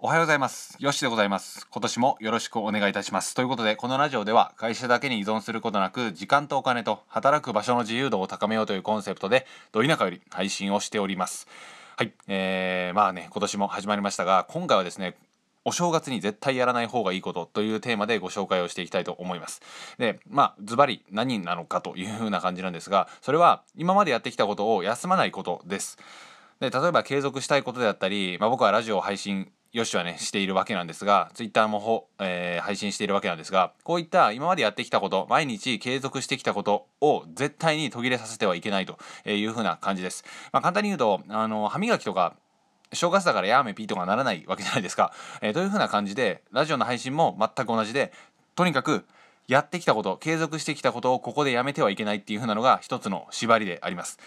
おはようございます。よしでございます。今年もよろしくお願いいたします。ということで、このラジオでは会社だけに依存することなく、時間とお金と働く場所の自由度を高めようというコンセプトで、ど田舎より配信をしております。はい。えー、まあね、今年も始まりましたが、今回はですね、お正月に絶対やらない方がいいことというテーマでご紹介をしていきたいと思います。で、まあ、ズバリ何なのかというふうな感じなんですが、それは今までやってきたことを休まないことです。で例えば継続したいことであったり、まあ、僕はラジオを配信よしはねしているわけなんですがツイッターもほ、えー配信しているわけなんですがこういった今までやってきたこと毎日継続してきたことを絶対に途切れさせてはいけないというふうな感じです。まあ、簡単に言うとあの歯磨きとか正月だからやめピーとかならないわけじゃないですか。えーというふうな感じでラジオの配信も全く同じでとにかくやってきたこと継続してきたことをここでやめてはいけないっていうふうなのが一つの縛りであります。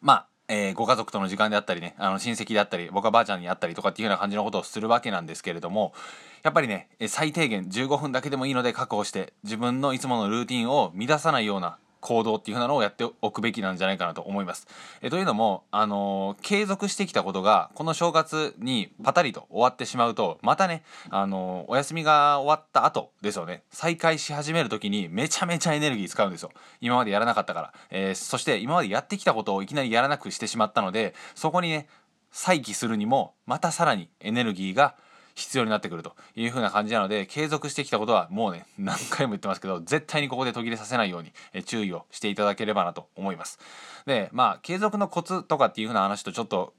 まあ、えーご家族との時間であったりねあの親戚であったり僕はばあちゃんに会ったりとかっていうような感じのことをするわけなんですけれどもやっぱりね最低限15分だけでもいいので確保して自分のいつものルーティンを乱さないような行動っていうふうなのをやっておくべきなんじゃないかなと思います。えというのも、あの継続してきたことがこの正月にパタリと終わってしまうとまたね、あのお休みが終わった後ですよね。再開し始める時にめちゃめちゃエネルギー使うんですよ。今までやらなかったから、えーそして今までやってきたことをいきなりやらなくしてしまったのでそこにね再起するにもまたさらにエネルギーが必要になってくるという風な感じなので継続してきたことはもうね何回も言ってますけど絶対にここで途切れさせないようにえ注意をしていただければなと思います。でまあ継続のコツとかっていう風な話とちょっと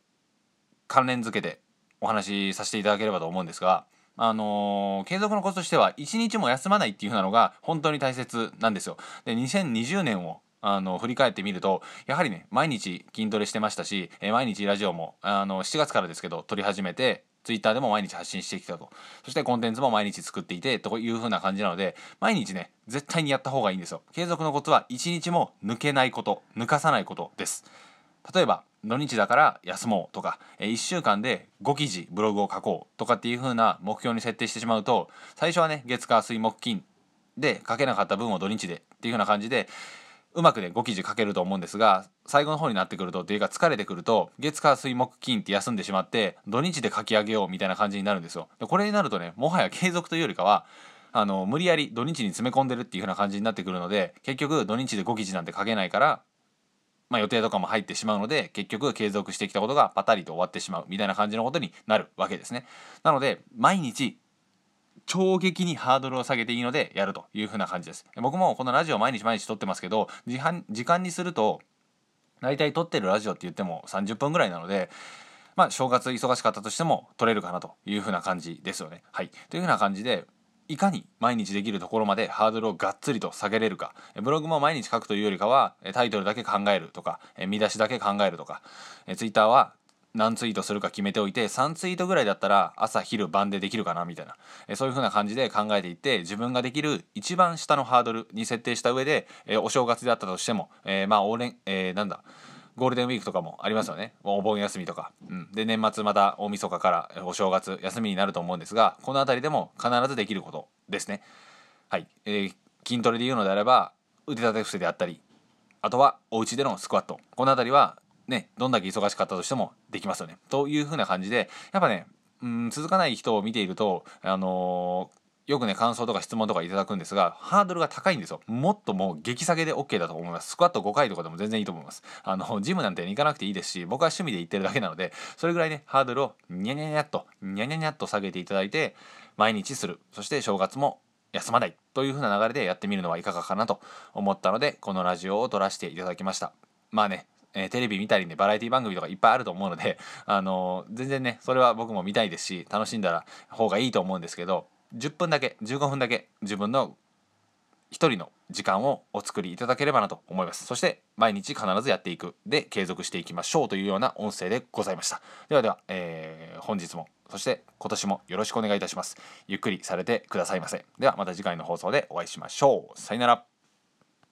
関連づけてお話しさせていただければと思うんですが、あのー継続のコツとしては一日も休まないっていう風なのが本当に大切なんですよ。で2020年をあの振り返ってみるとやはりね毎日筋トレしてましたし、え毎日ラジオもあの7月からですけど撮り始めてツイッターでも毎日発信してきたと。そしてコンテンツも毎日作っていてという風な感じなので毎日ね絶対にやった方がいいんですよ。継続のコツは一日も抜けないこと抜かさないことです。例えば土日だから休もうとか、え1週間で5記事ブログを書こうとかっていう風な目標に設定してしまうと最初はね月火水木金で書けなかった分を土日でっていう風な感じでうまくね5記事書けると思うんですが最後の方になってくるとっていうか疲れてくると月火水木金って休んでしまって土日で書き上げようみたいな感じになるんですよ。でこれになるとねもはや継続というよりかはあの無理やり土日に詰め込んでるっていう風な感じになってくるので結局土日で5記事なんて書けないからまあ、予定とかも入ってしまうので結局継続してきたことがパタリと終わってしまうみたいな感じのことになるわけですね。なので毎日超激にハードルを下げていいのでやるというふうな感じです。僕もこのラジオ毎日毎日撮ってますけど時間にすると大体撮ってるラジオって言っても30分ぐらいなのでまあ正月忙しかったとしても撮れるかなというふうな感じですよね。はい、というふうな感じでいかに毎日できるところまでハードルをがっつりと下げれるかブログも毎日書くというよりかはタイトルだけ考えるとか見出しだけ考えるとかツイッターは何ツイートするか決めておいて3ツイートぐらいだったら朝昼晩でできるかなみたいな。えそういう風な感じで考えていって自分ができる一番下のハードルに設定した上でえお正月であったとしてもえまあおれえーなんだゴールデンウィークとかもありますよね。お盆休みとか、うん、で年末また大晦日からお正月休みになると思うんですがこの辺りでも必ずできることですね。はい、えー筋トレで言うのであれば腕立て伏せであったりあとはお家でのスクワット。この辺りはねどんだけ忙しかったとしてもできますよね。という風な感じでやっぱねうん続かない人を見ているとあのーよくね感想とか質問とかいただくんですがハードルが高いんですよ。もっともう激下げで OK だと思います。スクワット5回とかでも全然いいと思います。あのジムなんて行かなくていいですし僕は趣味で行ってるだけなのでそれぐらいねハードルをニャニャニャっとニャニャニャっと下げていただいて毎日する。そして正月も休まない。という風な流れでやってみるのはいかがかなと思ったのでこのラジオを撮らせていただきました。まあねえーテレビ見たりねバラエティ番組とかいっぱいあると思うので、あのー全然ねそれは僕も見たいですし楽しんだら方がいいと思うんですけど10分だけ15分だけ自分の一人の時間をお作りいただければなと思います。そして毎日必ずやっていく。で継続していきましょうというような音声でございました。ではでは、えー本日もそして今年もよろしくお願いいたします。ゆっくりされてくださいませ。ではまた次回の放送でお会いしましょう。さよなら。